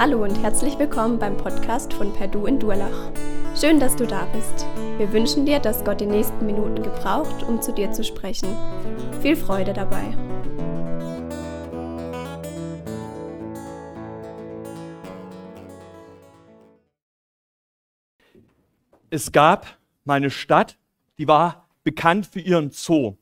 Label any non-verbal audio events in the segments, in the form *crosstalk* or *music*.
Hallo und herzlich willkommen beim Podcast von Perdu in Durlach. Schön, dass du da bist. Wir wünschen dir, dass Gott die nächsten Minuten gebraucht, um zu dir zu sprechen. Viel Freude dabei. Es gab mal eine Stadt, die war bekannt für ihren Zoo.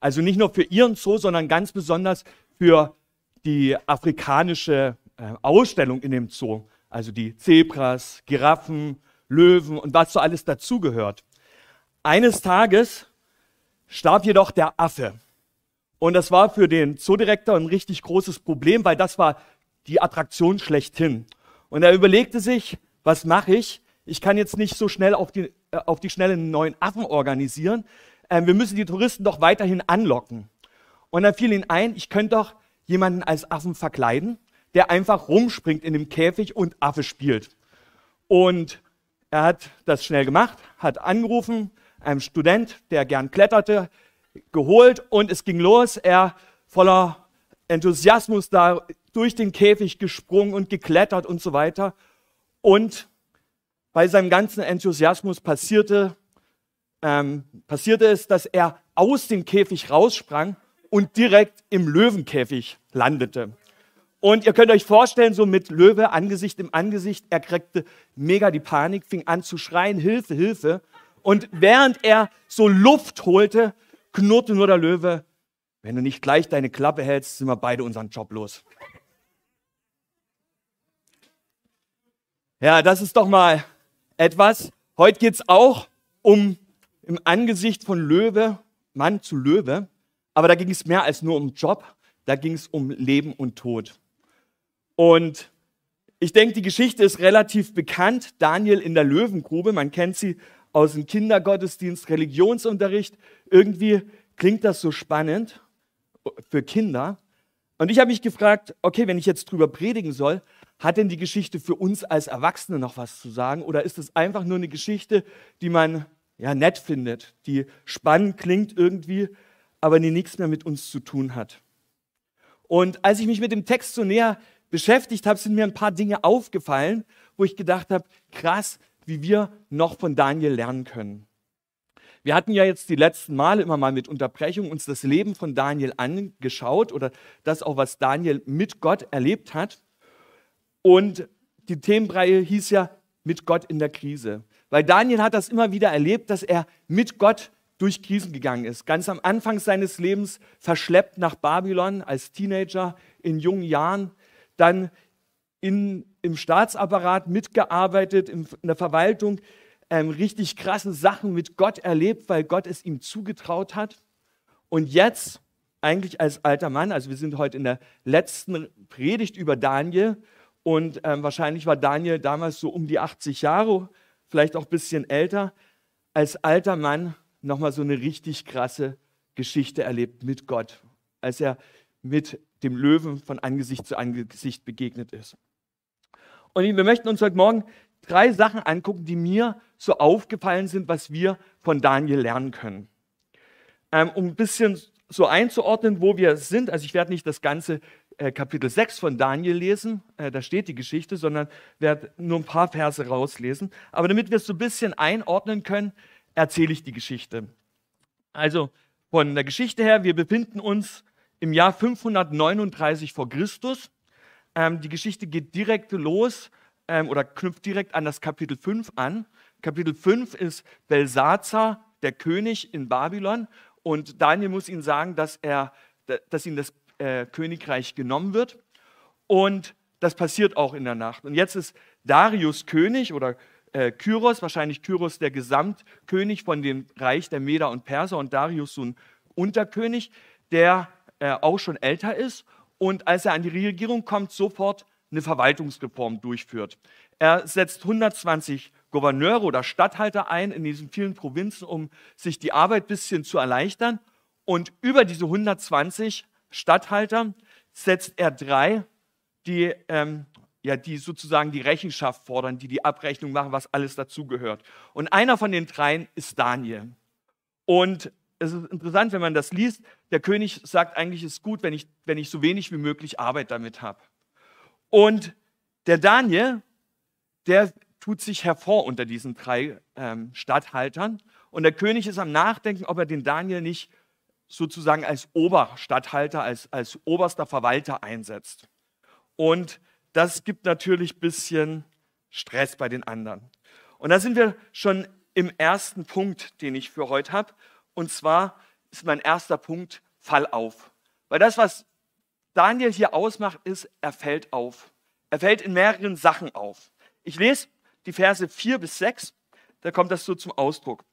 Also nicht nur für ihren Zoo, sondern ganz besonders für die afrikanische Ausstellung in dem Zoo. Also die Zebras, Giraffen, Löwen und was so alles dazugehört. Eines Tages starb jedoch der Affe. Und das war für den Zoodirektor ein richtig großes Problem, weil das war die Attraktion schlechthin. Und er überlegte sich, was mache ich? Ich kann jetzt nicht so schnell auf die, äh, auf die Schnelle einen neuen Affen organisieren. Ähm, wir müssen die Touristen doch weiterhin anlocken. Und dann fiel ihm ein, ich könnte doch jemanden als Affen verkleiden der einfach rumspringt in dem Käfig und Affe spielt. Und er hat das schnell gemacht, hat angerufen, einem Student, der gern kletterte, geholt und es ging los. Er voller Enthusiasmus da durch den Käfig gesprungen und geklettert und so weiter. Und bei seinem ganzen Enthusiasmus passierte, ähm, passierte es, dass er aus dem Käfig raussprang und direkt im Löwenkäfig landete. Und ihr könnt euch vorstellen, so mit Löwe, Angesicht im Angesicht, er kriegte mega die Panik, fing an zu schreien, Hilfe, Hilfe. Und während er so Luft holte, knurrte nur der Löwe, wenn du nicht gleich deine Klappe hältst, sind wir beide unseren Job los. Ja, das ist doch mal etwas. Heute geht es auch um im Angesicht von Löwe, Mann zu Löwe. Aber da ging es mehr als nur um Job, da ging es um Leben und Tod. Und ich denke, die Geschichte ist relativ bekannt. Daniel in der Löwengrube, man kennt sie aus dem Kindergottesdienst, Religionsunterricht. Irgendwie klingt das so spannend für Kinder. Und ich habe mich gefragt, okay, wenn ich jetzt drüber predigen soll, hat denn die Geschichte für uns als Erwachsene noch was zu sagen? Oder ist es einfach nur eine Geschichte, die man ja nett findet, die spannend klingt irgendwie, aber die nichts mehr mit uns zu tun hat? Und als ich mich mit dem Text so näher beschäftigt habe, sind mir ein paar Dinge aufgefallen, wo ich gedacht habe, krass, wie wir noch von Daniel lernen können. Wir hatten ja jetzt die letzten Male immer mal mit Unterbrechung uns das Leben von Daniel angeschaut oder das auch, was Daniel mit Gott erlebt hat. Und die Themenreihe hieß ja mit Gott in der Krise. Weil Daniel hat das immer wieder erlebt, dass er mit Gott durch Krisen gegangen ist. Ganz am Anfang seines Lebens verschleppt nach Babylon als Teenager in jungen Jahren, dann in, im Staatsapparat mitgearbeitet, in, in der Verwaltung, ähm, richtig krasse Sachen mit Gott erlebt, weil Gott es ihm zugetraut hat. Und jetzt, eigentlich als alter Mann, also wir sind heute in der letzten Predigt über Daniel und ähm, wahrscheinlich war Daniel damals so um die 80 Jahre, vielleicht auch ein bisschen älter, als alter Mann nochmal so eine richtig krasse Geschichte erlebt mit Gott, als er mit dem Löwen von Angesicht zu Angesicht begegnet ist. Und wir möchten uns heute Morgen drei Sachen angucken, die mir so aufgefallen sind, was wir von Daniel lernen können. Ähm, um ein bisschen so einzuordnen, wo wir sind, also ich werde nicht das ganze äh, Kapitel 6 von Daniel lesen, äh, da steht die Geschichte, sondern werde nur ein paar Verse rauslesen. Aber damit wir es so ein bisschen einordnen können, erzähle ich die Geschichte. Also von der Geschichte her, wir befinden uns im Jahr 539 vor Christus. Ähm, die Geschichte geht direkt los ähm, oder knüpft direkt an das Kapitel 5 an. Kapitel 5 ist Belsazar, der König in Babylon. Und Daniel muss ihnen sagen, dass, er, dass ihm das äh, Königreich genommen wird. Und das passiert auch in der Nacht. Und jetzt ist Darius König oder äh, Kyros, wahrscheinlich Kyros der Gesamtkönig von dem Reich der Meder und Perser und Darius so ein Unterkönig, der äh, auch schon älter ist und als er an die Regierung kommt, sofort eine Verwaltungsreform durchführt. Er setzt 120 Gouverneure oder Statthalter ein in diesen vielen Provinzen, um sich die Arbeit ein bisschen zu erleichtern. Und über diese 120 Statthalter setzt er drei, die, ähm, ja, die sozusagen die Rechenschaft fordern, die die Abrechnung machen, was alles dazugehört. Und einer von den dreien ist Daniel. Und es ist interessant, wenn man das liest. Der König sagt eigentlich, es ist gut, wenn ich, wenn ich so wenig wie möglich Arbeit damit habe. Und Der Daniel, der tut sich hervor unter diesen drei ähm, Statthaltern. Und der König ist am Nachdenken, ob er den Daniel nicht sozusagen als Oberstatthalter, als, als oberster Verwalter einsetzt. Und das gibt natürlich ein bisschen Stress bei den anderen. Und da sind wir schon im ersten Punkt, den ich für heute habe. Und zwar ist mein erster Punkt, fall auf. Weil das, was Daniel hier ausmacht, ist, er fällt auf. Er fällt in mehreren Sachen auf. Ich lese die Verse 4 bis 6, da kommt das so zum Ausdruck.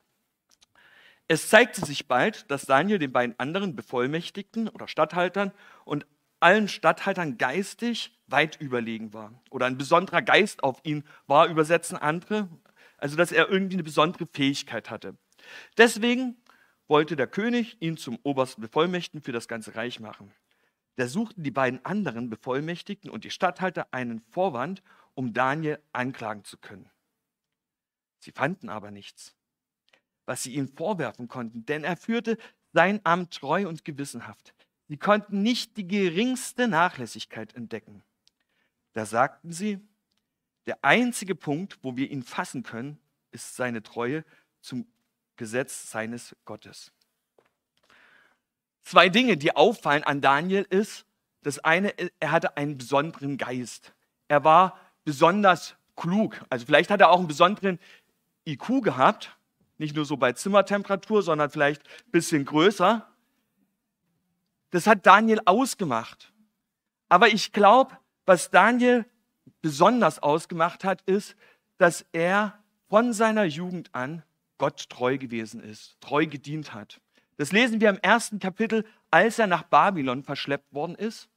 Es zeigte sich bald, dass Daniel den beiden anderen Bevollmächtigten oder Statthaltern und allen Statthaltern geistig weit überlegen war. Oder ein besonderer Geist auf ihn war, übersetzen andere. Also, dass er irgendwie eine besondere Fähigkeit hatte. Deswegen wollte der König ihn zum obersten Bevollmächtigten für das ganze Reich machen. Da suchten die beiden anderen Bevollmächtigten und die Statthalter einen Vorwand, um Daniel anklagen zu können. Sie fanden aber nichts, was sie ihm vorwerfen konnten, denn er führte sein Amt treu und gewissenhaft. Sie konnten nicht die geringste Nachlässigkeit entdecken. Da sagten sie, der einzige Punkt, wo wir ihn fassen können, ist seine Treue zum Gesetz seines Gottes. Zwei Dinge, die auffallen an Daniel, ist, das eine, er hatte einen besonderen Geist. Er war besonders klug. Also vielleicht hat er auch einen besonderen IQ gehabt, nicht nur so bei Zimmertemperatur, sondern vielleicht ein bisschen größer. Das hat Daniel ausgemacht. Aber ich glaube, was Daniel besonders ausgemacht hat, ist, dass er von seiner Jugend an Gott treu gewesen ist, treu gedient hat. Das lesen wir im ersten Kapitel, als er nach Babylon verschleppt worden ist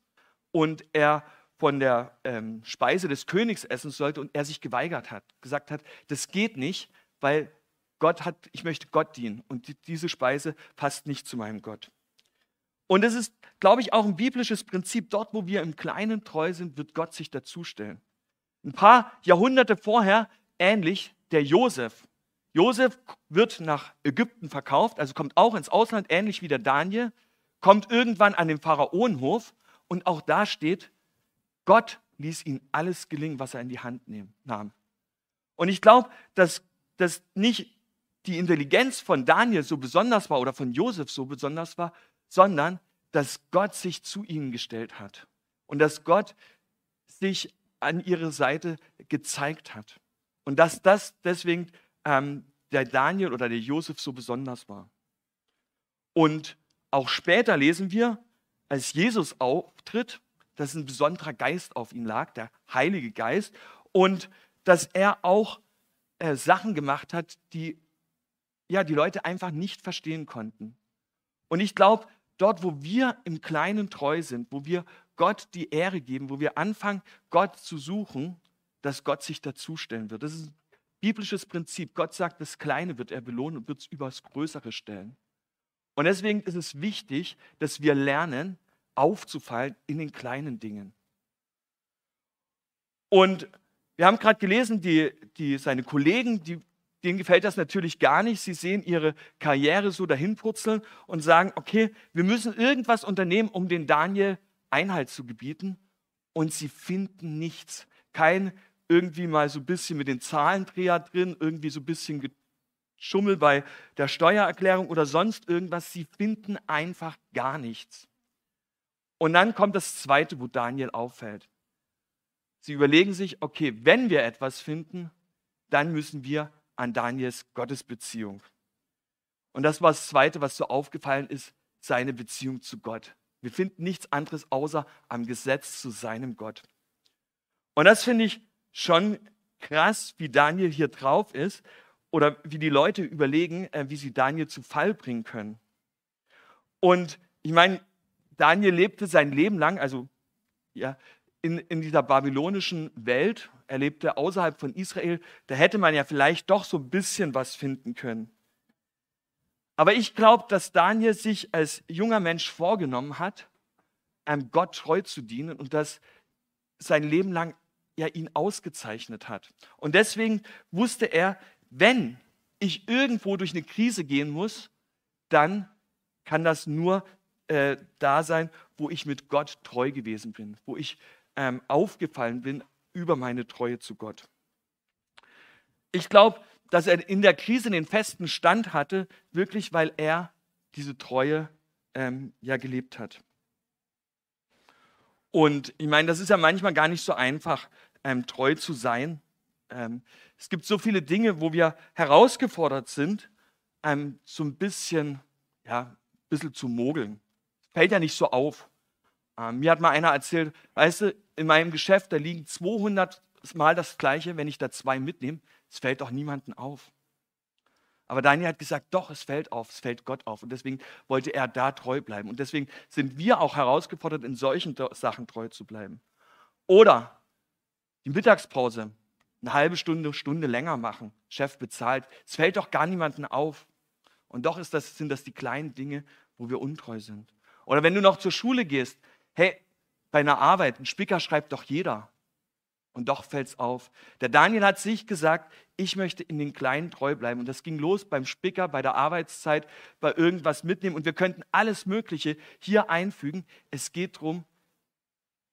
und er von der ähm, Speise des Königs essen sollte und er sich geweigert hat, gesagt hat, das geht nicht, weil Gott hat, ich möchte Gott dienen und die, diese Speise passt nicht zu meinem Gott. Und es ist, glaube ich, auch ein biblisches Prinzip. Dort, wo wir im Kleinen treu sind, wird Gott sich dazustellen. Ein paar Jahrhunderte vorher ähnlich der Josef. Josef wird nach Ägypten verkauft, also kommt auch ins Ausland, ähnlich wie der Daniel, kommt irgendwann an den Pharaonenhof und auch da steht, Gott ließ ihm alles gelingen, was er in die Hand nahm. Und ich glaube, dass, dass nicht die Intelligenz von Daniel so besonders war oder von Josef so besonders war, sondern dass Gott sich zu ihnen gestellt hat und dass Gott sich an ihre Seite gezeigt hat. Und dass das deswegen ähm, der Daniel oder der Josef so besonders war. Und auch später lesen wir, als Jesus auftritt, dass ein besonderer Geist auf ihn lag, der Heilige Geist, und dass er auch äh, Sachen gemacht hat, die ja, die Leute einfach nicht verstehen konnten. Und ich glaube, dort, wo wir im Kleinen treu sind, wo wir Gott die Ehre geben, wo wir anfangen, Gott zu suchen, dass Gott sich dazustellen wird. Das ist ein biblisches Prinzip. Gott sagt, das Kleine wird er belohnen und wird es übers Größere stellen. Und deswegen ist es wichtig, dass wir lernen, aufzufallen in den kleinen Dingen. Und wir haben gerade gelesen, die, die, seine Kollegen, die, denen gefällt das natürlich gar nicht. Sie sehen ihre Karriere so dahinpurzeln und sagen, okay, wir müssen irgendwas unternehmen, um den Daniel Einhalt zu gebieten. Und sie finden nichts. Kein irgendwie mal so ein bisschen mit den Zahlendreher drin, irgendwie so ein bisschen Schummel bei der Steuererklärung oder sonst irgendwas. Sie finden einfach gar nichts. Und dann kommt das Zweite, wo Daniel auffällt. Sie überlegen sich, okay, wenn wir etwas finden, dann müssen wir an Daniels Gottesbeziehung. Und das war das Zweite, was so aufgefallen ist, seine Beziehung zu Gott. Wir finden nichts anderes außer am Gesetz zu seinem Gott. Und das finde ich schon krass, wie Daniel hier drauf ist oder wie die Leute überlegen, äh, wie sie Daniel zu Fall bringen können. Und ich meine, Daniel lebte sein Leben lang, also ja, in, in dieser babylonischen Welt, er lebte außerhalb von Israel, da hätte man ja vielleicht doch so ein bisschen was finden können. Aber ich glaube, dass Daniel sich als junger Mensch vorgenommen hat, einem Gott treu zu dienen und das sein Leben lang ja ihn ausgezeichnet hat. Und deswegen wusste er, wenn ich irgendwo durch eine Krise gehen muss, dann kann das nur äh, da sein, wo ich mit Gott treu gewesen bin, wo ich ähm, aufgefallen bin, über meine Treue zu Gott. Ich glaube, dass er in der Krise den festen Stand hatte, wirklich weil er diese Treue ähm, ja gelebt hat. Und ich meine, das ist ja manchmal gar nicht so einfach, ähm, treu zu sein. Ähm, es gibt so viele Dinge, wo wir herausgefordert sind, ähm, so ein bisschen, ja, ein bisschen zu mogeln. Fällt ja nicht so auf. Ähm, mir hat mal einer erzählt, weißt du, in meinem Geschäft, da liegen 200 Mal das Gleiche, wenn ich da zwei mitnehme, es fällt doch niemandem auf. Aber Daniel hat gesagt, doch, es fällt auf, es fällt Gott auf. Und deswegen wollte er da treu bleiben. Und deswegen sind wir auch herausgefordert, in solchen Sachen treu zu bleiben. Oder die Mittagspause eine halbe Stunde, Stunde länger machen, Chef bezahlt. Es fällt doch gar niemandem auf. Und doch das, sind das die kleinen Dinge, wo wir untreu sind. Oder wenn du noch zur Schule gehst, hey, bei einer Arbeit, ein Spicker schreibt doch jeder. Und doch fällt es auf. Der Daniel hat sich gesagt, ich möchte in den Kleinen treu bleiben. Und das ging los beim Spicker, bei der Arbeitszeit, bei irgendwas mitnehmen. Und wir könnten alles Mögliche hier einfügen. Es geht darum,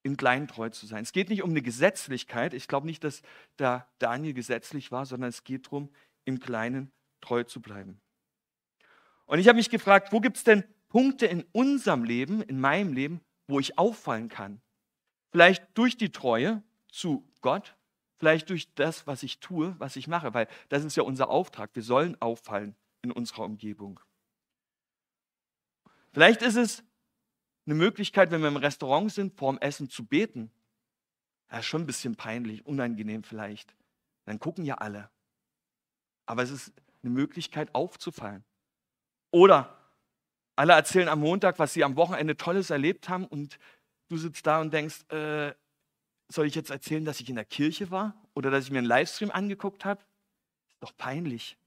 in Kleinen treu zu sein. Es geht nicht um eine Gesetzlichkeit. Ich glaube nicht, dass da Daniel gesetzlich war, sondern es geht darum, im Kleinen treu zu bleiben. Und ich habe mich gefragt, wo gibt es denn Punkte in unserem Leben, in meinem Leben, wo ich auffallen kann? Vielleicht durch die Treue, zu Gott, vielleicht durch das, was ich tue, was ich mache, weil das ist ja unser Auftrag. Wir sollen auffallen in unserer Umgebung. Vielleicht ist es eine Möglichkeit, wenn wir im Restaurant sind, vorm Essen zu beten. Das ist schon ein bisschen peinlich, unangenehm vielleicht. Dann gucken ja alle. Aber es ist eine Möglichkeit aufzufallen. Oder alle erzählen am Montag, was sie am Wochenende Tolles erlebt haben und du sitzt da und denkst, äh, soll ich jetzt erzählen, dass ich in der Kirche war oder dass ich mir einen Livestream angeguckt habe? Ist doch peinlich.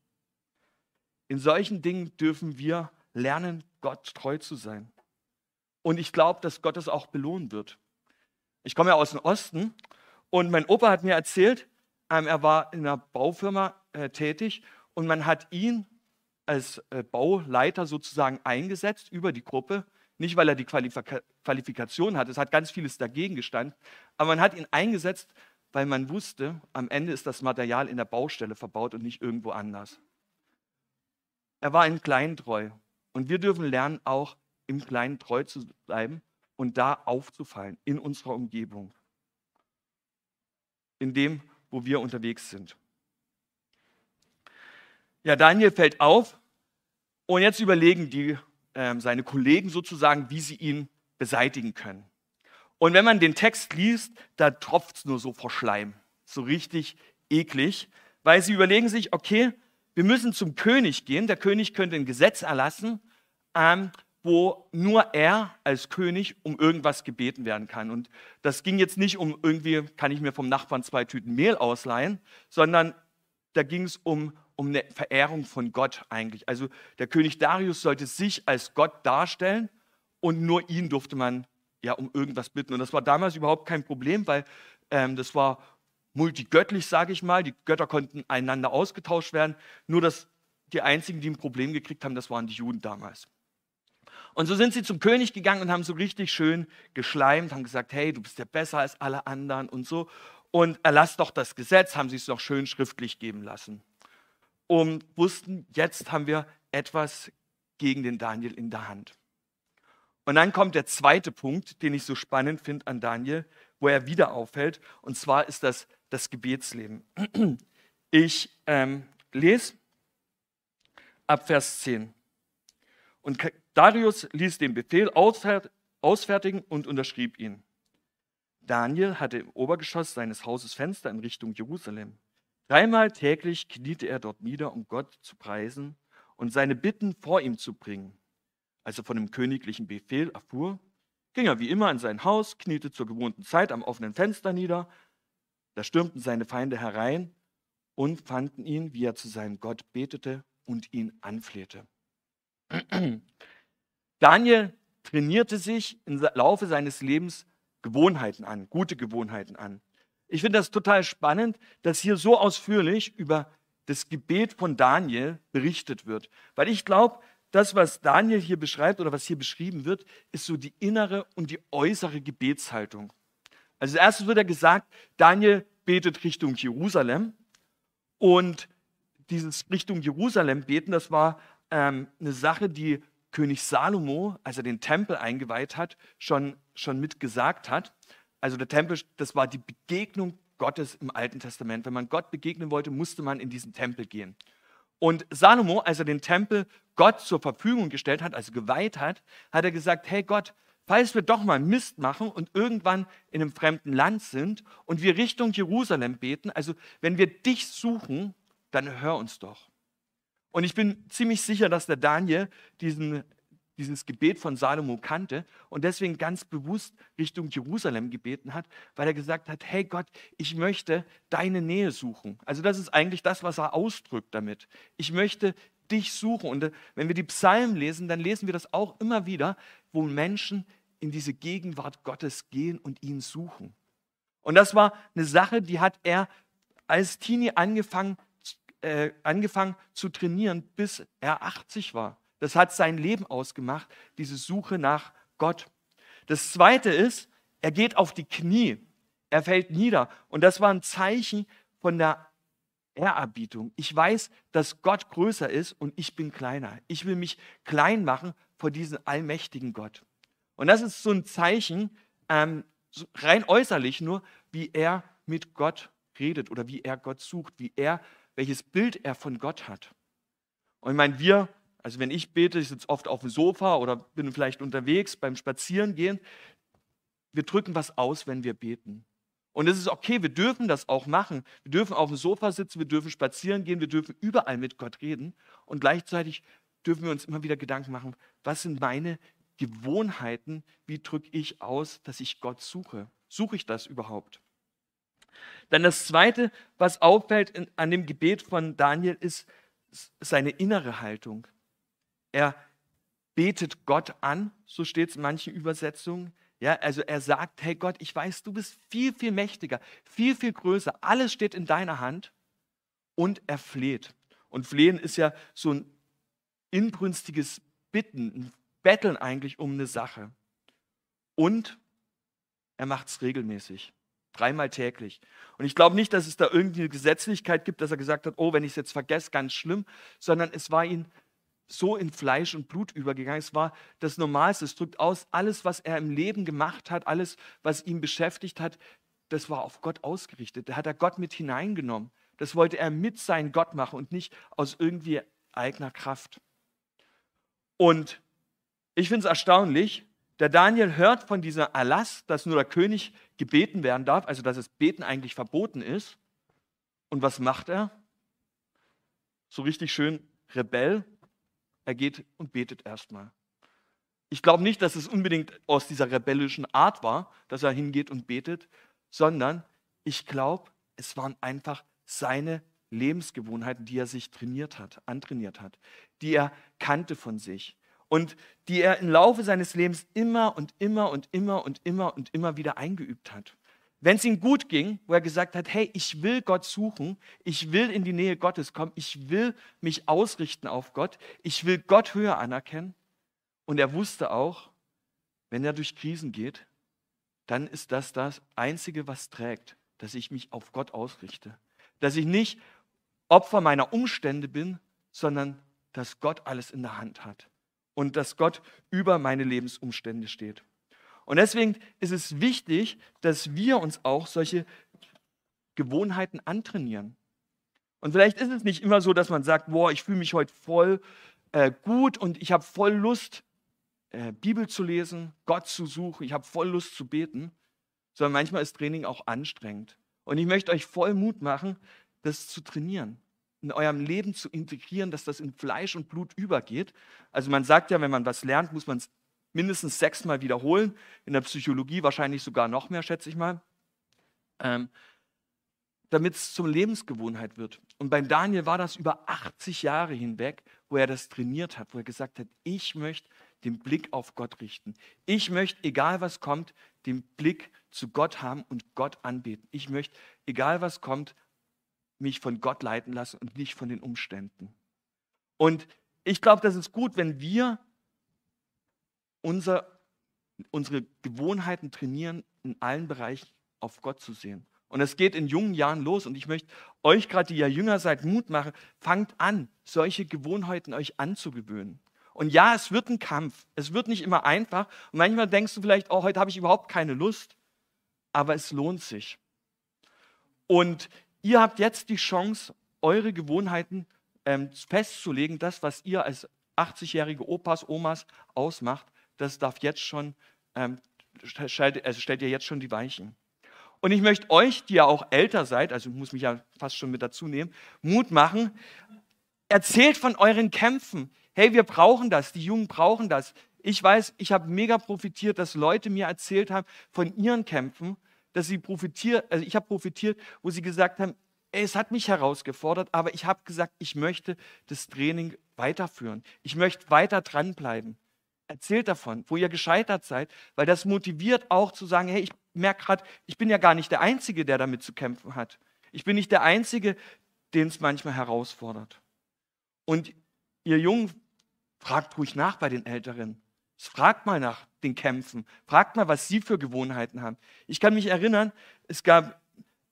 In solchen Dingen dürfen wir lernen, Gott treu zu sein. Und ich glaube, dass Gott es auch belohnen wird. Ich komme ja aus dem Osten und mein Opa hat mir erzählt, ähm, er war in einer Baufirma äh, tätig und man hat ihn als äh, Bauleiter sozusagen eingesetzt über die Gruppe nicht, weil er die Qualifika Qualifikation hat, es hat ganz vieles dagegen gestanden, aber man hat ihn eingesetzt, weil man wusste, am Ende ist das Material in der Baustelle verbaut und nicht irgendwo anders. Er war im Kleinen treu und wir dürfen lernen, auch im Kleinen treu zu bleiben und da aufzufallen in unserer Umgebung, in dem, wo wir unterwegs sind. Ja, Daniel fällt auf und jetzt überlegen die ähm, seine Kollegen sozusagen, wie sie ihn beseitigen können. Und wenn man den Text liest, da tropft es nur so vor Schleim. So richtig eklig, weil sie überlegen sich, okay, wir müssen zum König gehen. Der König könnte ein Gesetz erlassen, ähm, wo nur er als König um irgendwas gebeten werden kann. Und das ging jetzt nicht um irgendwie, kann ich mir vom Nachbarn zwei Tüten Mehl ausleihen, sondern da ging es um um eine Verehrung von Gott eigentlich. Also der König Darius sollte sich als Gott darstellen und nur ihn durfte man ja um irgendwas bitten. Und das war damals überhaupt kein Problem, weil ähm, das war multigöttlich, sage ich mal. Die Götter konnten einander ausgetauscht werden. Nur dass die einzigen, die ein Problem gekriegt haben, das waren die Juden damals. Und so sind sie zum König gegangen und haben so richtig schön geschleimt, haben gesagt, hey, du bist ja besser als alle anderen und so. Und erlass doch das Gesetz, haben sie es noch schön schriftlich geben lassen und wussten, jetzt haben wir etwas gegen den Daniel in der Hand. Und dann kommt der zweite Punkt, den ich so spannend finde an Daniel, wo er wieder auffällt, und zwar ist das das Gebetsleben. *clears throat* Ich ähm, lese ab Vers 10. Und Darius ließ den Befehl ausfertigen und unterschrieb ihn. Daniel hatte im Obergeschoss seines Hauses Fenster in Richtung Jerusalem. Dreimal täglich kniete er dort nieder, um Gott zu preisen und seine Bitten vor ihm zu bringen. Als er von dem königlichen Befehl erfuhr, ging er wie immer in sein Haus, kniete zur gewohnten Zeit am offenen Fenster nieder. Da stürmten seine Feinde herein und fanden ihn, wie er zu seinem Gott betete und ihn anflehte. Daniel trainierte sich im Laufe seines Lebens Gewohnheiten an, gute Gewohnheiten an. Ich finde das total spannend, dass hier so ausführlich über das Gebet von Daniel berichtet wird. Weil ich glaube, das, was Daniel hier beschreibt oder was hier beschrieben wird, ist so die innere und die äußere Gebetshaltung. Also als erstes wird er gesagt, Daniel betet Richtung Jerusalem. Und dieses Richtung Jerusalem beten, das war ähm, eine Sache, die König Salomo, als er den Tempel eingeweiht hat, schon, schon mitgesagt hat. Also der Tempel, das war die Begegnung Gottes im Alten Testament. Wenn man Gott begegnen wollte, musste man in diesen Tempel gehen. Und Salomo, als er den Tempel Gott zur Verfügung gestellt hat, also geweiht hat, hat er gesagt, hey Gott, falls wir doch mal Mist machen und irgendwann in einem fremden Land sind und wir Richtung Jerusalem beten, also wenn wir dich suchen, dann hör uns doch. Und ich bin ziemlich sicher, dass der Daniel diesen, dieses Gebet von Salomo kannte und deswegen ganz bewusst Richtung Jerusalem gebeten hat, weil er gesagt hat, hey Gott, ich möchte deine Nähe suchen. Also das ist eigentlich das, was er ausdrückt damit. Ich möchte dich suchen. Und äh, wenn wir die Psalmen lesen, dann lesen wir das auch immer wieder, wo Menschen in diese Gegenwart Gottes gehen und ihn suchen. Und das war eine Sache, die hat er als Teenie angefangen äh, angefangen zu trainieren, bis er 80 war. Das hat sein Leben ausgemacht, diese Suche nach Gott. Das Zweite ist, er geht auf die Knie, er fällt nieder. Und das war ein Zeichen von der Ehrerbietung. Ich weiß, dass Gott größer ist und ich bin kleiner. Ich will mich klein machen vor diesem allmächtigen Gott. Und das ist so ein Zeichen, ähm, rein äußerlich nur, wie er mit Gott redet oder wie er Gott sucht, wie er welches Bild er von Gott hat. Und ich meine, wir, also wenn ich bete, ich sitze oft auf dem Sofa oder bin vielleicht unterwegs beim Spazierengehen, wir drücken was aus, wenn wir beten. Und es ist okay, wir dürfen das auch machen. Wir dürfen auf dem Sofa sitzen, wir dürfen spazieren gehen, wir dürfen überall mit Gott reden. Und gleichzeitig dürfen wir uns immer wieder Gedanken machen, was sind meine Gewohnheiten, wie drücke ich aus, dass ich Gott suche? Suche ich das überhaupt? Dann das Zweite, was auffällt in, an dem Gebet von Daniel, ist seine innere Haltung. Er betet Gott an, so steht es in manchen Übersetzungen. Ja, also er sagt, hey Gott, ich weiß, du bist viel, viel mächtiger, viel, viel größer. Alles steht in deiner Hand. Und er fleht. Und flehen ist ja so ein inbrünstiges Bitten, ein Betteln eigentlich um eine Sache. Und er macht es regelmäßig. Dreimal täglich. Und ich glaube nicht, dass es da irgendeine Gesetzlichkeit gibt, dass er gesagt hat, oh, wenn ich es jetzt vergesse, ganz schlimm, sondern es war ihm so in Fleisch und Blut übergegangen. Es war das Normalste. Es drückt aus, alles, was er im Leben gemacht hat, alles, was ihn beschäftigt hat, das war auf Gott ausgerichtet. Da hat er Gott mit hineingenommen. Das wollte er mit sein Gott machen und nicht aus irgendwie eigener Kraft. Und ich finde es erstaunlich, der Daniel hört von dieser Erlass, dass nur der König gebeten werden darf, also dass das Beten eigentlich verboten ist. Und was macht er? So richtig schön Rebell. Er geht und betet erstmal. Ich glaube nicht, dass es unbedingt aus dieser rebellischen Art war, dass er hingeht und betet, sondern ich glaube, es waren einfach seine Lebensgewohnheiten, die er sich trainiert hat, antrainiert hat, die er kannte von sich, und die er im Laufe seines Lebens immer und immer und immer und immer und immer wieder eingeübt hat. Wenn es ihm gut ging, wo er gesagt hat, hey, ich will Gott suchen, ich will in die Nähe Gottes kommen, ich will mich ausrichten auf Gott, ich will Gott höher anerkennen. Und er wusste auch, wenn er durch Krisen geht, dann ist das das Einzige, was trägt, dass ich mich auf Gott ausrichte. Dass ich nicht Opfer meiner Umstände bin, sondern dass Gott alles in der Hand hat und dass Gott über meine Lebensumstände steht. Und deswegen ist es wichtig, dass wir uns auch solche Gewohnheiten antrainieren. Und vielleicht ist es nicht immer so, dass man sagt, boah, ich fühle mich heute voll äh, gut und ich habe voll Lust, äh, Bibel zu lesen, Gott zu suchen, ich habe voll Lust zu beten, sondern manchmal ist Training auch anstrengend. Und ich möchte euch voll Mut machen, das zu trainieren in eurem Leben zu integrieren, dass das in Fleisch und Blut übergeht. Also man sagt ja, wenn man was lernt, muss man es mindestens sechsmal wiederholen. In der Psychologie wahrscheinlich sogar noch mehr, schätze ich mal. Ähm, damit es zur Lebensgewohnheit wird. Und beim Daniel war das über 80 Jahre hinweg, wo er das trainiert hat, wo er gesagt hat, ich möchte den Blick auf Gott richten. Ich möchte, egal was kommt, den Blick zu Gott haben und Gott anbeten. Ich möchte, egal was kommt, mich von Gott leiten lassen und nicht von den Umständen. Und ich glaube, das ist gut, wenn wir unser, unsere Gewohnheiten trainieren in allen Bereichen auf Gott zu sehen. Und es geht in jungen Jahren los. Und ich möchte euch gerade, die ja jünger seid, Mut machen. Fangt an, solche Gewohnheiten euch anzugewöhnen. Und ja, es wird ein Kampf. Es wird nicht immer einfach. Und manchmal denkst du vielleicht, oh, heute habe ich überhaupt keine Lust. Aber es lohnt sich. Und ihr habt jetzt die Chance, eure Gewohnheiten ähm, festzulegen. Das, was ihr als 80-jährige Opas, Omas ausmacht, das darf jetzt schon, ähm, stellt, also stellt ihr jetzt schon die Weichen. Und ich möchte euch, die ja auch älter seid, also ich muss mich ja fast schon mit dazu nehmen, Mut machen. Erzählt von euren Kämpfen. Hey, wir brauchen das, die Jungen brauchen das. Ich weiß, ich habe mega profitiert, dass Leute mir erzählt haben von ihren Kämpfen, dass sie profitiert, also ich habe profitiert, wo sie gesagt haben, es hat mich herausgefordert, aber ich habe gesagt, ich möchte das Training weiterführen. Ich möchte weiter dranbleiben. Erzählt davon, wo ihr gescheitert seid, weil das motiviert auch zu sagen, hey, ich merke gerade, ich bin ja gar nicht der Einzige, der damit zu kämpfen hat. Ich bin nicht der Einzige, den es manchmal herausfordert. Und ihr Jungen, fragt ruhig nach bei den Älteren. Fragt mal nach den Kämpfen. Fragt mal, was sie für Gewohnheiten haben. Ich kann mich erinnern, es gab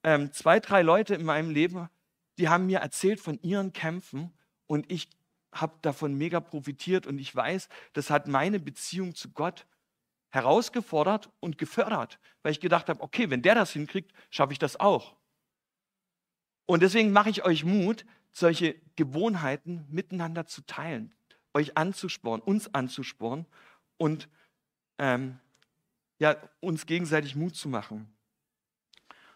ähm, zwei, drei Leute in meinem Leben, die haben mir erzählt von ihren Kämpfen und ich habe davon mega profitiert und ich weiß, das hat meine Beziehung zu Gott herausgefordert und gefördert, weil ich gedacht habe, okay, wenn der das hinkriegt, schaffe ich das auch. Und deswegen mache ich euch Mut, solche Gewohnheiten miteinander zu teilen, euch anzusporen, uns anzusporen und ähm, ja, uns gegenseitig Mut zu machen.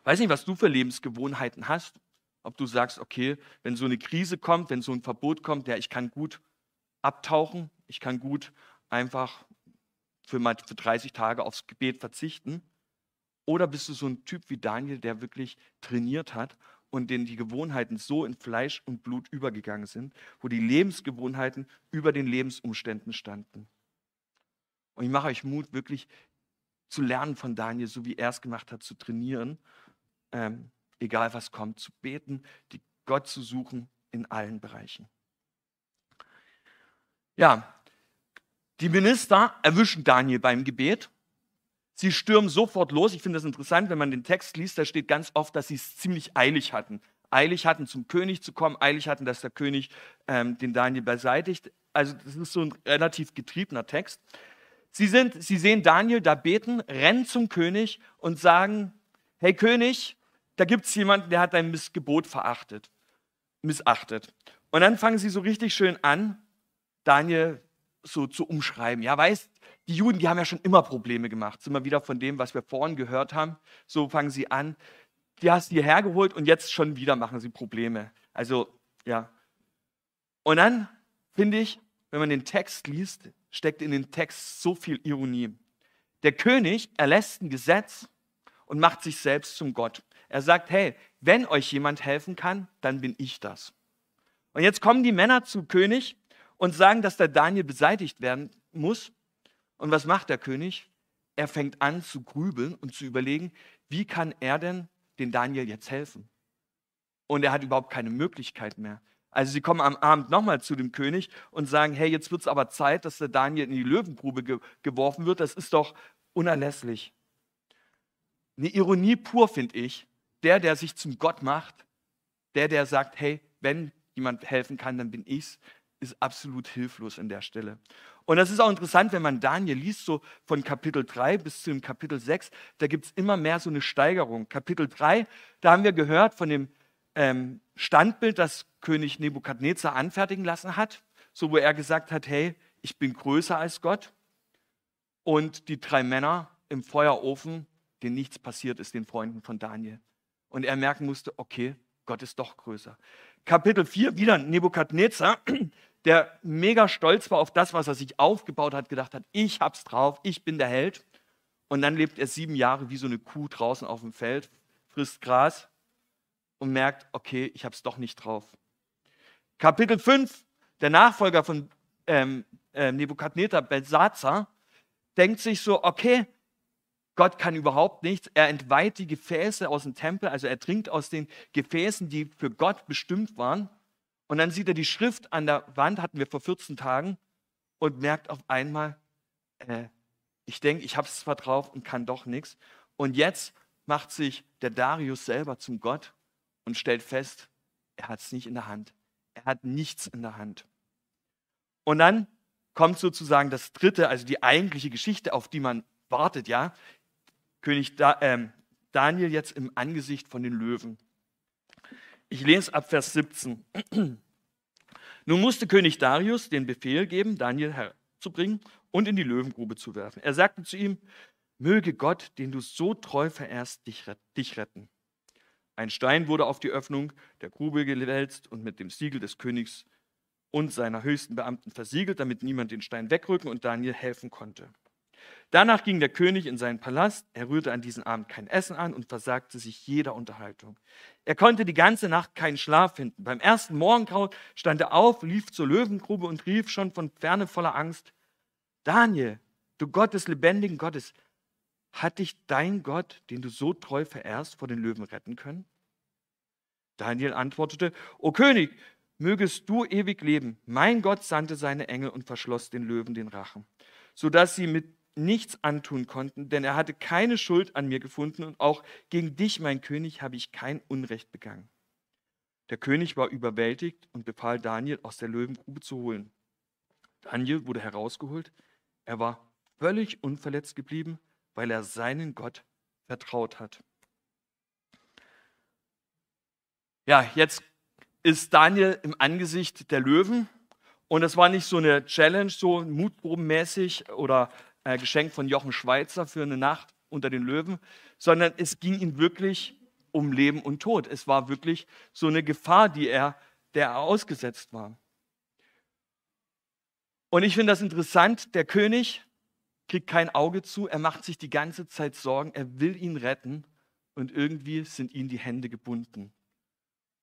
Weiß nicht, was du für Lebensgewohnheiten hast. Ob du sagst, okay, wenn so eine Krise kommt, wenn so ein Verbot kommt, ja, ich kann gut abtauchen, ich kann gut einfach für, mal für 30 Tage aufs Gebet verzichten. Oder bist du so ein Typ wie Daniel, der wirklich trainiert hat und den die Gewohnheiten so in Fleisch und Blut übergegangen sind, wo die Lebensgewohnheiten über den Lebensumständen standen. Und ich mache euch Mut, wirklich zu lernen von Daniel, so wie er es gemacht hat, zu trainieren ähm, egal was kommt, zu beten, die Gott zu suchen in allen Bereichen. Ja, die Minister erwischen Daniel beim Gebet. Sie stürmen sofort los. Ich finde das interessant, wenn man den Text liest, da steht ganz oft, dass sie es ziemlich eilig hatten. Eilig hatten, zum König zu kommen, eilig hatten, dass der König ähm, den Daniel beseitigt. Also das ist so ein relativ getriebener Text. Sie, sind, sie sehen Daniel da beten, rennen zum König und sagen, hey König, da gibt es jemanden, der hat dein Missgebot verachtet, missachtet. Und dann fangen sie so richtig schön an, Daniel so zu umschreiben. Ja, weißt, die Juden, die haben ja schon immer Probleme gemacht. Sind wir wieder von dem, was wir vorhin gehört haben. So fangen sie an. Die hast du hierher geholt und jetzt schon wieder machen sie Probleme. Also, ja. Und dann finde ich, wenn man den Text liest, steckt in den Text so viel Ironie. Der König erlässt ein Gesetz und macht sich selbst zum Gott. Er sagt, hey, wenn euch jemand helfen kann, dann bin ich das. Und jetzt kommen die Männer zu König und sagen, dass der Daniel beseitigt werden muss. Und was macht der König? Er fängt an zu grübeln und zu überlegen, wie kann er denn den Daniel jetzt helfen? Und er hat überhaupt keine Möglichkeit mehr. Also sie kommen am Abend nochmal zu dem König und sagen, hey, jetzt wird es aber Zeit, dass der Daniel in die Löwengrube ge geworfen wird. Das ist doch unerlässlich. Eine Ironie pur, finde ich, der, der sich zum Gott macht, der, der sagt, hey, wenn jemand helfen kann, dann bin ich's, ist absolut hilflos in der Stelle. Und das ist auch interessant, wenn man Daniel liest, so von Kapitel 3 bis zum Kapitel 6, da gibt es immer mehr so eine Steigerung. Kapitel 3, da haben wir gehört von dem ähm, Standbild, das König Nebukadnezar anfertigen lassen hat, so wo er gesagt hat, hey, ich bin größer als Gott. Und die drei Männer im Feuerofen, denen nichts passiert ist, den Freunden von Daniel und er merken musste, okay, Gott ist doch größer. Kapitel 4, wieder Nebukadnezar, *clears throat* der mega stolz war auf das, was er sich aufgebaut hat, gedacht hat, ich hab's drauf, ich bin der Held. Und dann lebt er sieben Jahre wie so eine Kuh draußen auf dem Feld, frisst Gras und merkt, okay, ich hab's doch nicht drauf. Kapitel 5, der Nachfolger von ähm, äh, Nebukadnezar, Belsazar, denkt sich so, okay, Gott kann überhaupt nichts. Er entweiht die Gefäße aus dem Tempel, also er trinkt aus den Gefäßen, die für Gott bestimmt waren. Und dann sieht er die Schrift an der Wand, hatten wir vor 14 Tagen, und merkt auf einmal, äh, ich denke, ich habe es zwar drauf und kann doch nichts. Und jetzt macht sich der Darius selber zum Gott und stellt fest, er hat es nicht in der Hand. Er hat nichts in der Hand. Und dann kommt sozusagen das dritte, also die eigentliche Geschichte, auf die man wartet, ja. König da, ähm, Daniel jetzt im Angesicht von den Löwen. Ich lese ab Vers 17. *clears throat* Nun musste König Darius den Befehl geben, Daniel herzubringen und in die Löwengrube zu werfen. Er sagte zu ihm, möge Gott, den du so treu verehrst, dich, retten. Ein Stein wurde auf die Öffnung der Grube gewälzt und mit dem Siegel des Königs und seiner höchsten Beamten versiegelt, damit niemand den Stein wegrücken und Daniel helfen konnte. Danach ging der König in seinen Palast. Er rührte an diesem Abend kein Essen an und versagte sich jeder Unterhaltung. Er konnte die ganze Nacht keinen Schlaf finden. Beim ersten Morgengrauen stand er auf, lief zur Löwengrube und rief schon von ferne voller Angst: Daniel, du Gott des lebendigen Gottes, hat dich dein Gott, den du so treu verehrst, vor den Löwen retten können? Daniel antwortete: O König, mögest du ewig leben. Mein Gott sandte seine Engel und verschloss den Löwen den Rachen, sodass sie mit nichts antun konnten, denn er hatte keine Schuld an mir gefunden und auch gegen dich, mein König, habe ich kein Unrecht begangen. Der König war überwältigt und befahl Daniel, aus der Löwengrube zu holen. Daniel wurde herausgeholt. Er war völlig unverletzt geblieben, weil er seinen Gott vertraut hat. Ja, jetzt ist Daniel im Angesicht der Löwen und es war nicht so eine Challenge, so mutprobenmäßig oder äh, Geschenk von Jochen Schweizer für eine Nacht unter den Löwen, sondern es ging ihm wirklich um Leben und Tod. Es war wirklich so eine Gefahr, die er, der er ausgesetzt war. Und ich finde das interessant, der König kriegt kein Auge zu, er macht sich die ganze Zeit Sorgen, er will ihn retten und irgendwie sind ihm die Hände gebunden.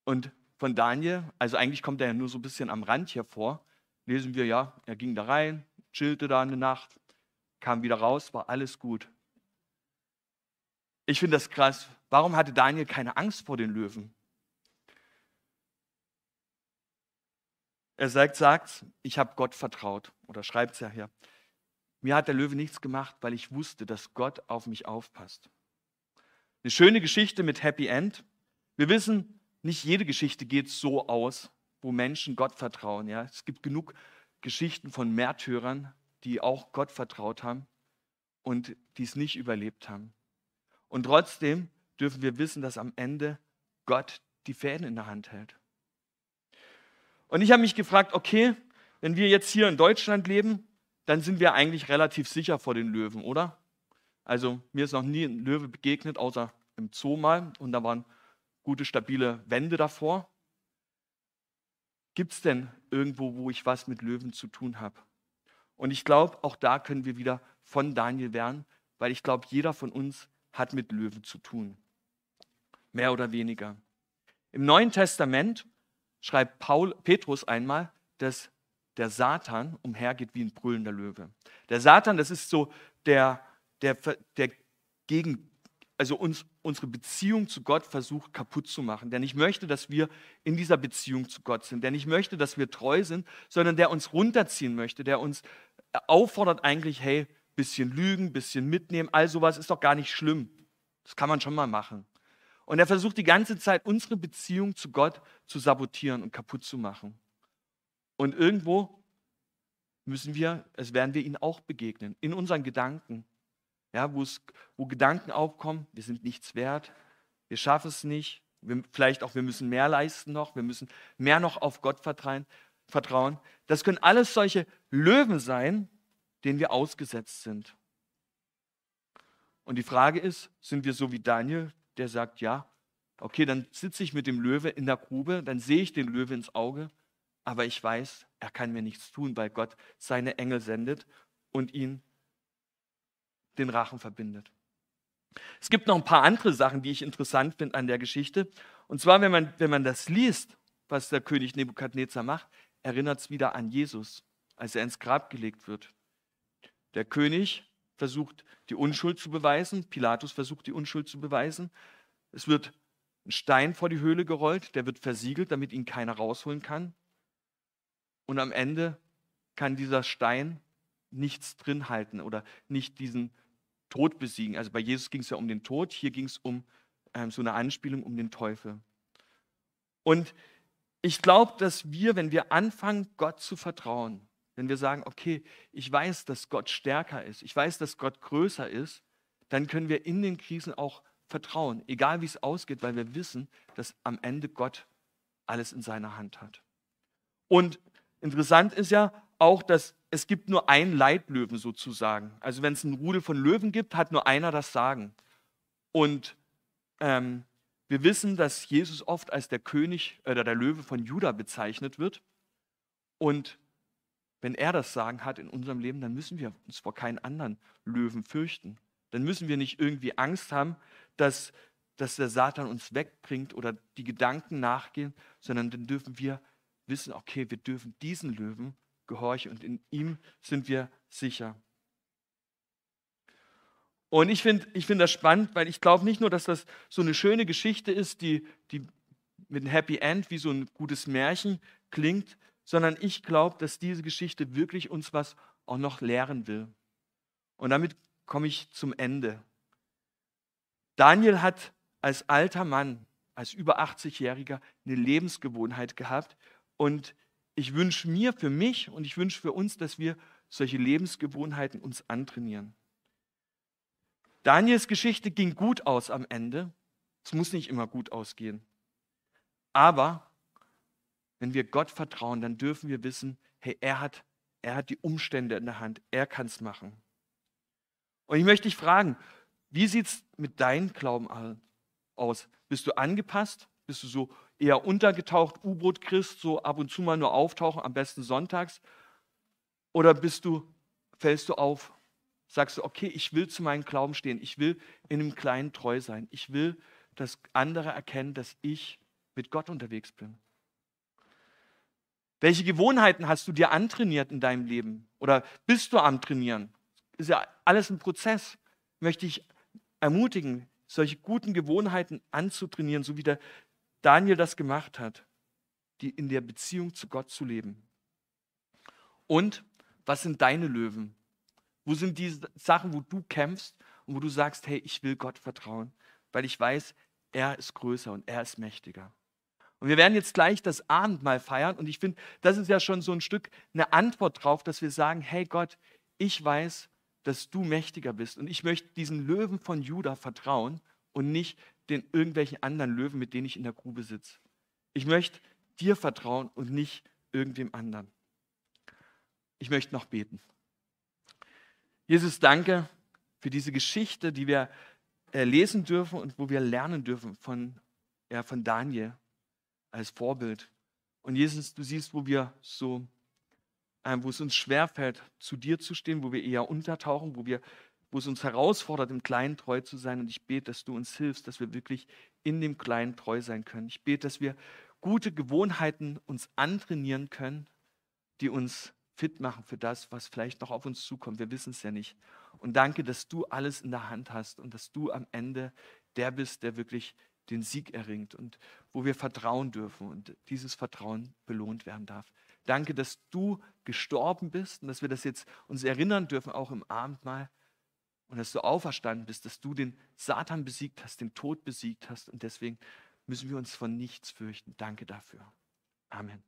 Und von Daniel, also eigentlich kommt er ja nur so ein bisschen am Rand hier vor, lesen wir ja, er ging da rein, chillte da eine Nacht, kam wieder raus, war alles gut. Ich finde das krass. Warum hatte Daniel keine Angst vor den Löwen? Er sagt, sagt, ich habe Gott vertraut oder schreibt es ja hier. Mir hat der Löwe nichts gemacht, weil ich wusste, dass Gott auf mich aufpasst. Eine schöne Geschichte mit Happy End. Wir wissen, nicht jede Geschichte geht so aus, wo Menschen Gott vertrauen. Ja? Es gibt genug Geschichten von Märtyrern, die auch Gott vertraut haben und die es nicht überlebt haben. Und trotzdem dürfen wir wissen, dass am Ende Gott die Fäden in der Hand hält. Und ich habe mich gefragt, okay, wenn wir jetzt hier in Deutschland leben, dann sind wir eigentlich relativ sicher vor den Löwen, oder? Also mir ist noch nie ein Löwe begegnet, außer im Zoo mal, und da waren gute, stabile Wände davor. Gibt es denn irgendwo, wo ich was mit Löwen zu tun habe? Und ich glaube, auch da können wir wieder von Daniel lernen, weil ich glaube, jeder von uns hat mit Löwen zu tun. Mehr oder weniger. Im Neuen Testament schreibt Paul, Petrus einmal, dass der Satan umhergeht wie ein brüllender Löwe. Der Satan, das ist so der, der, der gegen, also uns, unsere Beziehung zu Gott versucht kaputt zu machen, der nicht möchte, dass wir in dieser Beziehung zu Gott sind, der nicht möchte, dass wir treu sind, sondern der uns runterziehen möchte, der uns auffordert eigentlich, hey, bisschen lügen, bisschen mitnehmen, all sowas ist doch gar nicht schlimm. Das kann man schon mal machen. Und er versucht die ganze Zeit, unsere Beziehung zu Gott zu sabotieren und kaputt zu machen. Und irgendwo müssen wir, es werden wir ihnen auch begegnen, in unseren Gedanken. Ja, wo, Gedanken aufkommen, wir sind nichts wert, wir schaffen es nicht, wir, vielleicht auch wir müssen mehr leisten noch, wir müssen mehr noch auf Gott vertrauen. vertrauen. Das können alles solche Löwen sein, denen wir ausgesetzt sind. Und die Frage ist, sind wir so wie Daniel, der sagt, ja, okay, dann sitze ich mit dem Löwe in der Grube, dann sehe ich den Löwe ins Auge, aber ich weiß, er kann mir nichts tun, weil Gott seine Engel sendet und ihn den Rachen verbindet. Es gibt noch ein paar andere Sachen, die ich interessant finde an der Geschichte. Und zwar, wenn man, wenn man das liest, was der König Nebukadnezar macht, erinnert es wieder an Jesus, als er ins Grab gelegt wird. Der König versucht, die Unschuld zu beweisen. Pilatus versucht, die Unschuld zu beweisen. Es wird ein Stein vor die Höhle gerollt, der wird versiegelt, damit ihn keiner rausholen kann. Und am Ende kann dieser Stein nichts drin halten oder nicht diesen Tod besiegen. Also bei Jesus ging es ja um den Tod, hier ging es um ähm, so eine Anspielung um den Teufel. Und ich glaube, dass wir, wenn wir anfangen, Gott zu vertrauen, wenn wir sagen, okay, ich weiß, dass Gott stärker ist, ich weiß, dass Gott größer ist, dann können wir in den Krisen auch vertrauen, egal wie es ausgeht, weil wir wissen, dass am Ende Gott alles in seiner Hand hat. Und interessant ist ja auch, dass es gibt nur einen Leitlöwen sozusagen. Also wenn es ein Rudel von Löwen gibt, hat nur einer das Sagen. Und ähm, wir wissen, dass Jesus oft als der König oder der Löwe von Juda bezeichnet wird. Und wenn er das Sagen hat in unserem Leben, dann müssen wir uns vor keinen anderen Löwen fürchten. Dann müssen wir nicht irgendwie Angst haben, dass, dass der Satan uns wegbringt oder die Gedanken nachgehen, sondern dann dürfen wir wissen, okay, wir dürfen diesen Löwen gehorchen und in ihm sind wir sicher. Und ich finde ich find das spannend, weil ich glaube nicht nur, dass das so eine schöne Geschichte ist, die, die mit einem Happy End wie so ein gutes Märchen klingt, sondern ich glaube, dass diese Geschichte wirklich uns was auch noch lehren will. Und damit komme ich zum Ende. Daniel hat als alter Mann, als über 80-Jähriger eine Lebensgewohnheit gehabt und ich wünsche mir für mich und ich wünsche für uns, dass wir solche Lebensgewohnheiten uns antrainieren. Daniels Geschichte ging gut aus am Ende. Es muss nicht immer gut ausgehen. Aber wenn wir Gott vertrauen, dann dürfen wir wissen, hey, er hat, er hat die Umstände in der Hand. Er kann es machen. Und ich möchte dich fragen, wie sieht es mit deinem Glauben aus? Bist du angepasst? Bist du so eher untergetaucht, U-Boot-Christ, so ab und zu mal nur auftauchen, am besten sonntags? Oder bist du, fällst du auf, sagst du, okay, ich will zu meinem Glauben stehen, ich will in einem Kleinen treu sein, ich will, dass andere erkennen, dass ich mit Gott unterwegs bin? Welche Gewohnheiten hast du dir antrainiert in deinem Leben? Oder bist du am Trainieren? Ist ja alles ein Prozess. Möchte ich ermutigen, solche guten Gewohnheiten anzutrainieren, so wie der Daniel das gemacht hat, die in der Beziehung zu Gott zu leben. Und was sind deine Löwen? Wo sind die Sachen, wo du kämpfst und wo du sagst, hey, ich will Gott vertrauen, weil ich weiß, er ist größer und er ist mächtiger. Und wir werden jetzt gleich das Abendmahl feiern und ich finde, das ist ja schon so ein Stück eine Antwort drauf, dass wir sagen, hey Gott, ich weiß, dass du mächtiger bist und ich möchte diesen Löwen von Juda vertrauen und nicht den irgendwelchen anderen Löwen, mit denen ich in der Grube sitze. Ich möchte dir vertrauen und nicht irgendwem anderen. Ich möchte noch beten. Jesus, danke für diese Geschichte, die wir äh, lesen dürfen und wo wir lernen dürfen von, ja, von Daniel als Vorbild. Und Jesus, du siehst, wo wir so, äh, wo es uns schwerfällt, zu dir zu stehen, wo wir eher untertauchen, wo wir wo es uns herausfordert, im Kleinen treu zu sein. Und ich bete, dass du uns hilfst, dass wir wirklich in dem Kleinen treu sein können. Ich bete, dass wir gute Gewohnheiten uns antrainieren können, die uns fit machen für das, was vielleicht noch auf uns zukommt. Wir wissen es ja nicht. Und danke, dass du alles in der Hand hast und dass du am Ende der bist, der wirklich den Sieg erringt und wo wir vertrauen dürfen und dieses Vertrauen belohnt werden darf. Danke, dass du gestorben bist und dass wir das jetzt uns erinnern dürfen, auch im Abendmahl und dass du auferstanden bist, dass du den Satan besiegt hast, den Tod besiegt hast. Und deswegen müssen wir uns von nichts fürchten. Danke dafür. Amen.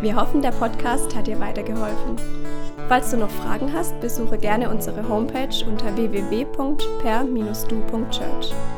Wir hoffen, der Podcast hat dir weitergeholfen. Falls du noch Fragen hast, besuche gerne unsere Homepage unter www.per-du.church.